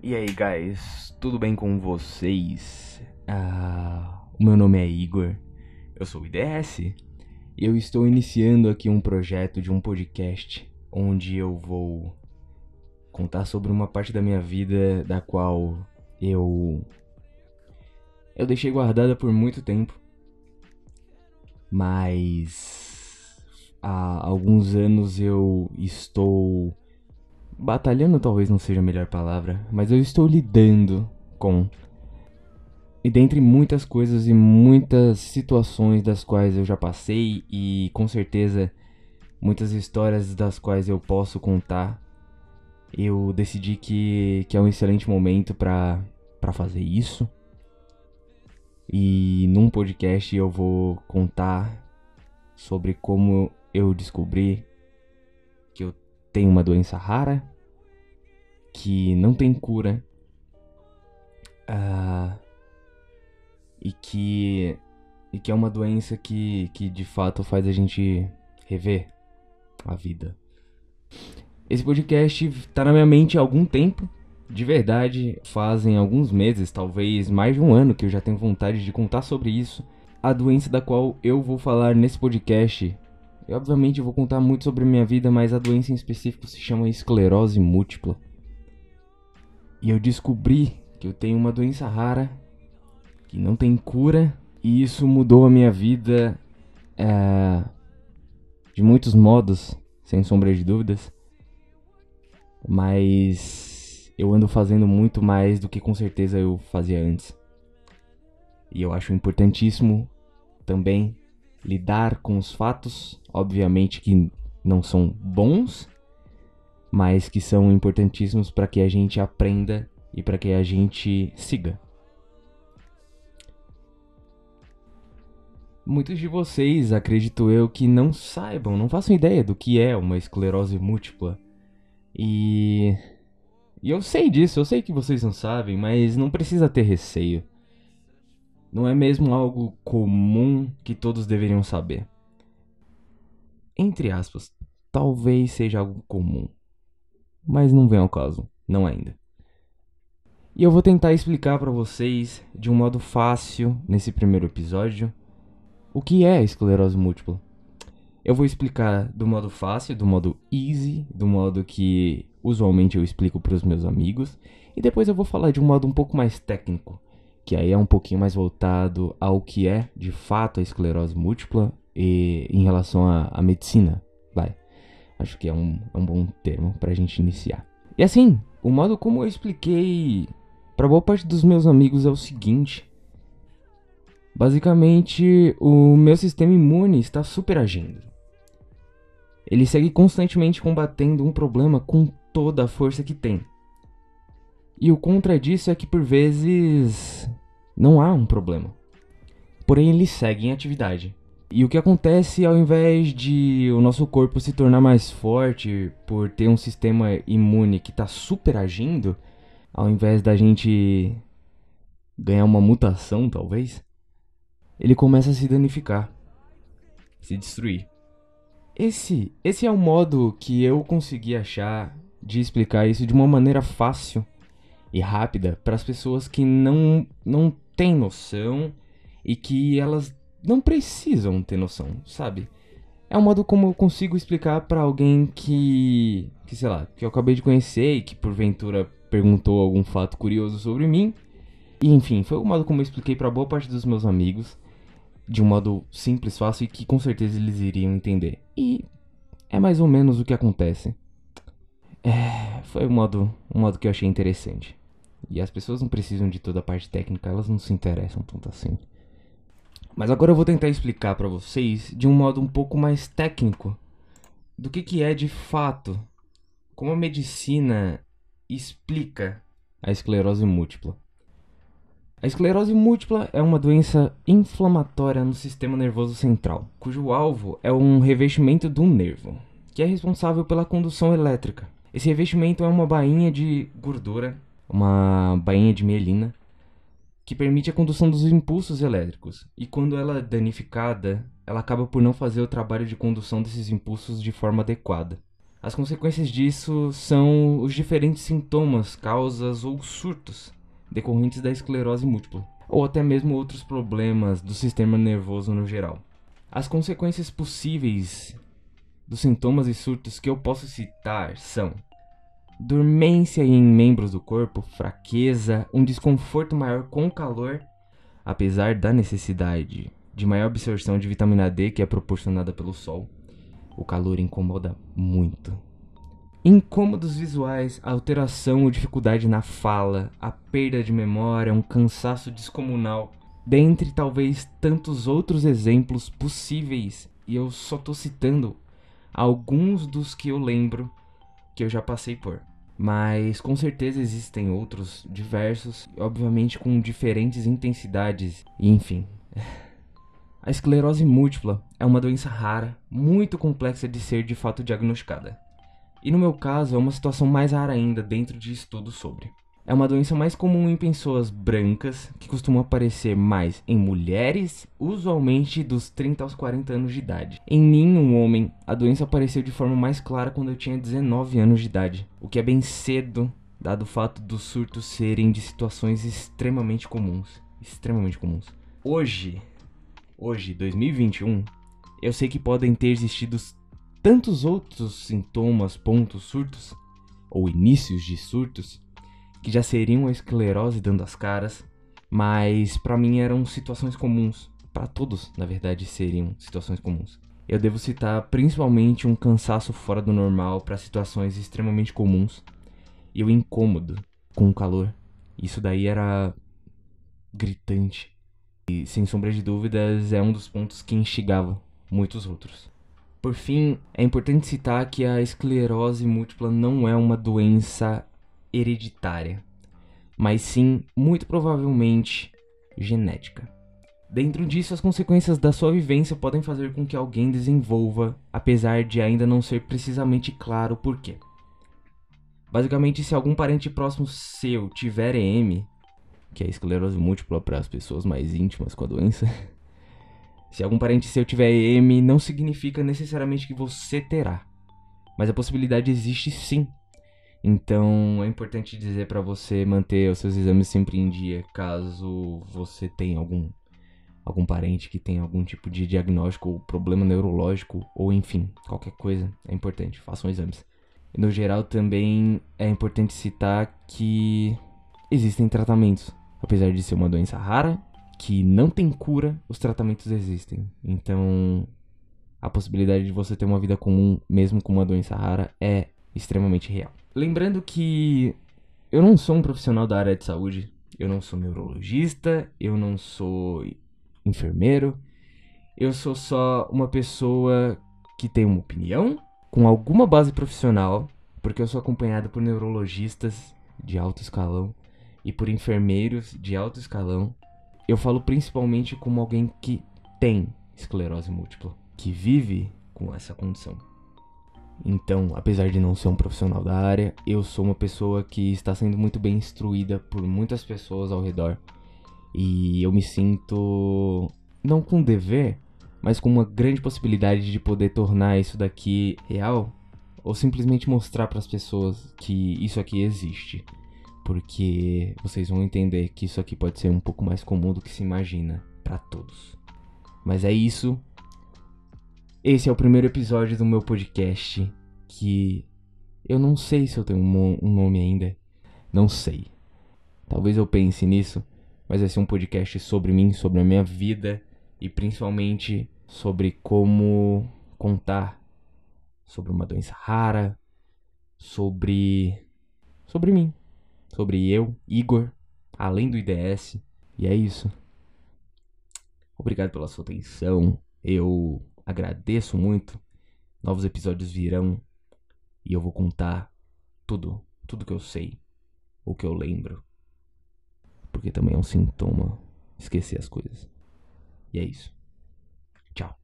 E aí, guys, tudo bem com vocês? Ah, o meu nome é Igor, eu sou o IDS e eu estou iniciando aqui um projeto de um podcast onde eu vou contar sobre uma parte da minha vida da qual eu eu deixei guardada por muito tempo. Mas há alguns anos eu estou batalhando talvez não seja a melhor palavra, mas eu estou lidando com e dentre muitas coisas e muitas situações das quais eu já passei e com certeza muitas histórias das quais eu posso contar, eu decidi que, que é um excelente momento para fazer isso. E num podcast eu vou contar sobre como eu descobri que eu tenho uma doença rara, que não tem cura, uh, e, que, e que é uma doença que, que de fato faz a gente rever a vida. Esse podcast tá na minha mente há algum tempo, de verdade, fazem alguns meses, talvez mais de um ano, que eu já tenho vontade de contar sobre isso. A doença da qual eu vou falar nesse podcast. Eu, obviamente, vou contar muito sobre minha vida, mas a doença em específico se chama esclerose múltipla. E eu descobri que eu tenho uma doença rara, que não tem cura, e isso mudou a minha vida é, de muitos modos, sem sombra de dúvidas. Mas eu ando fazendo muito mais do que com certeza eu fazia antes. E eu acho importantíssimo também lidar com os fatos, obviamente que não são bons, mas que são importantíssimos para que a gente aprenda e para que a gente siga. Muitos de vocês, acredito eu, que não saibam, não façam ideia do que é uma esclerose múltipla. E e eu sei disso, eu sei que vocês não sabem, mas não precisa ter receio. Não é mesmo algo comum que todos deveriam saber. Entre aspas, talvez seja algo comum. Mas não vem ao caso, não ainda. E eu vou tentar explicar para vocês de um modo fácil nesse primeiro episódio o que é esclerose múltipla. Eu vou explicar do modo fácil, do modo easy, do modo que usualmente eu explico para os meus amigos, e depois eu vou falar de um modo um pouco mais técnico, que aí é um pouquinho mais voltado ao que é de fato a esclerose múltipla e em relação à, medicina, vai. Acho que é um, é um bom termo para a gente iniciar. E assim, o modo como eu expliquei para boa parte dos meus amigos é o seguinte: basicamente, o meu sistema imune está super agindo. Ele segue constantemente combatendo um problema com toda a força que tem. E o contra disso é que por vezes não há um problema. Porém, ele segue em atividade. E o que acontece ao invés de o nosso corpo se tornar mais forte por ter um sistema imune que está super agindo, ao invés da gente ganhar uma mutação, talvez, ele começa a se danificar, se destruir. Esse, esse é o modo que eu consegui achar de explicar isso de uma maneira fácil e rápida para as pessoas que não, não têm noção e que elas não precisam ter noção, sabe? É um modo como eu consigo explicar para alguém que, que, sei lá, que eu acabei de conhecer e que porventura perguntou algum fato curioso sobre mim. E enfim, foi o modo como eu expliquei para boa parte dos meus amigos, de um modo simples, fácil e que com certeza eles iriam entender. E é mais ou menos o que acontece. É, foi um modo, um modo que eu achei interessante. E as pessoas não precisam de toda a parte técnica, elas não se interessam tanto assim. Mas agora eu vou tentar explicar para vocês de um modo um pouco mais técnico do que, que é de fato, como a medicina explica a esclerose múltipla. A esclerose múltipla é uma doença inflamatória no sistema nervoso central, cujo alvo é um revestimento do nervo, que é responsável pela condução elétrica. Esse revestimento é uma bainha de gordura, uma bainha de mielina, que permite a condução dos impulsos elétricos. E quando ela é danificada, ela acaba por não fazer o trabalho de condução desses impulsos de forma adequada. As consequências disso são os diferentes sintomas, causas ou surtos decorrentes da esclerose múltipla, ou até mesmo outros problemas do sistema nervoso no geral. As consequências possíveis dos sintomas e surtos que eu posso citar são dormência em membros do corpo, fraqueza, um desconforto maior com o calor, apesar da necessidade de maior absorção de vitamina D que é proporcionada pelo sol. O calor incomoda muito. Incômodos visuais, alteração ou dificuldade na fala, a perda de memória, um cansaço descomunal, dentre talvez tantos outros exemplos possíveis, e eu só tô citando alguns dos que eu lembro que eu já passei por. Mas com certeza existem outros diversos, obviamente com diferentes intensidades, e enfim. A esclerose múltipla é uma doença rara, muito complexa de ser de fato diagnosticada. E no meu caso é uma situação mais rara ainda dentro de estudos sobre. É uma doença mais comum em pessoas brancas, que costuma aparecer mais em mulheres, usualmente dos 30 aos 40 anos de idade. Em mim, um homem, a doença apareceu de forma mais clara quando eu tinha 19 anos de idade, o que é bem cedo, dado o fato dos surtos serem de situações extremamente comuns. Extremamente comuns. Hoje, hoje, 2021, eu sei que podem ter existido tantos outros sintomas, pontos, surtos, ou inícios de surtos, que já seriam a esclerose dando as caras, mas para mim eram situações comuns. Para todos, na verdade, seriam situações comuns. Eu devo citar principalmente um cansaço fora do normal para situações extremamente comuns e o incômodo com o calor. Isso daí era gritante. E sem sombra de dúvidas é um dos pontos que instigava muitos outros. Por fim, é importante citar que a esclerose múltipla não é uma doença hereditária, mas sim, muito provavelmente, genética. Dentro disso, as consequências da sua vivência podem fazer com que alguém desenvolva, apesar de ainda não ser precisamente claro o porquê. Basicamente, se algum parente próximo seu tiver EM, que é esclerose múltipla para as pessoas mais íntimas com a doença, se algum parente seu tiver EM, não significa necessariamente que você terá, mas a possibilidade existe sim. Então é importante dizer para você manter os seus exames sempre em dia, caso você tenha algum algum parente que tenha algum tipo de diagnóstico ou problema neurológico ou enfim, qualquer coisa, é importante, façam exames. No geral também é importante citar que existem tratamentos, apesar de ser uma doença rara, que não tem cura, os tratamentos existem. Então, a possibilidade de você ter uma vida comum, mesmo com uma doença rara, é extremamente real. Lembrando que eu não sou um profissional da área de saúde, eu não sou neurologista, eu não sou enfermeiro, eu sou só uma pessoa que tem uma opinião com alguma base profissional, porque eu sou acompanhado por neurologistas de alto escalão e por enfermeiros de alto escalão eu falo principalmente como alguém que tem esclerose múltipla, que vive com essa condição. Então, apesar de não ser um profissional da área, eu sou uma pessoa que está sendo muito bem instruída por muitas pessoas ao redor. E eu me sinto não com dever, mas com uma grande possibilidade de poder tornar isso daqui real ou simplesmente mostrar para as pessoas que isso aqui existe porque vocês vão entender que isso aqui pode ser um pouco mais comum do que se imagina para todos. Mas é isso. Esse é o primeiro episódio do meu podcast que eu não sei se eu tenho um nome ainda. Não sei. Talvez eu pense nisso, mas vai ser um podcast sobre mim, sobre a minha vida e principalmente sobre como contar sobre uma doença rara, sobre sobre mim, sobre eu, Igor, além do IDS. E é isso. Obrigado pela sua atenção. Eu agradeço muito. Novos episódios virão e eu vou contar tudo, tudo que eu sei, o que eu lembro. Porque também é um sintoma esquecer as coisas. E é isso. Tchau.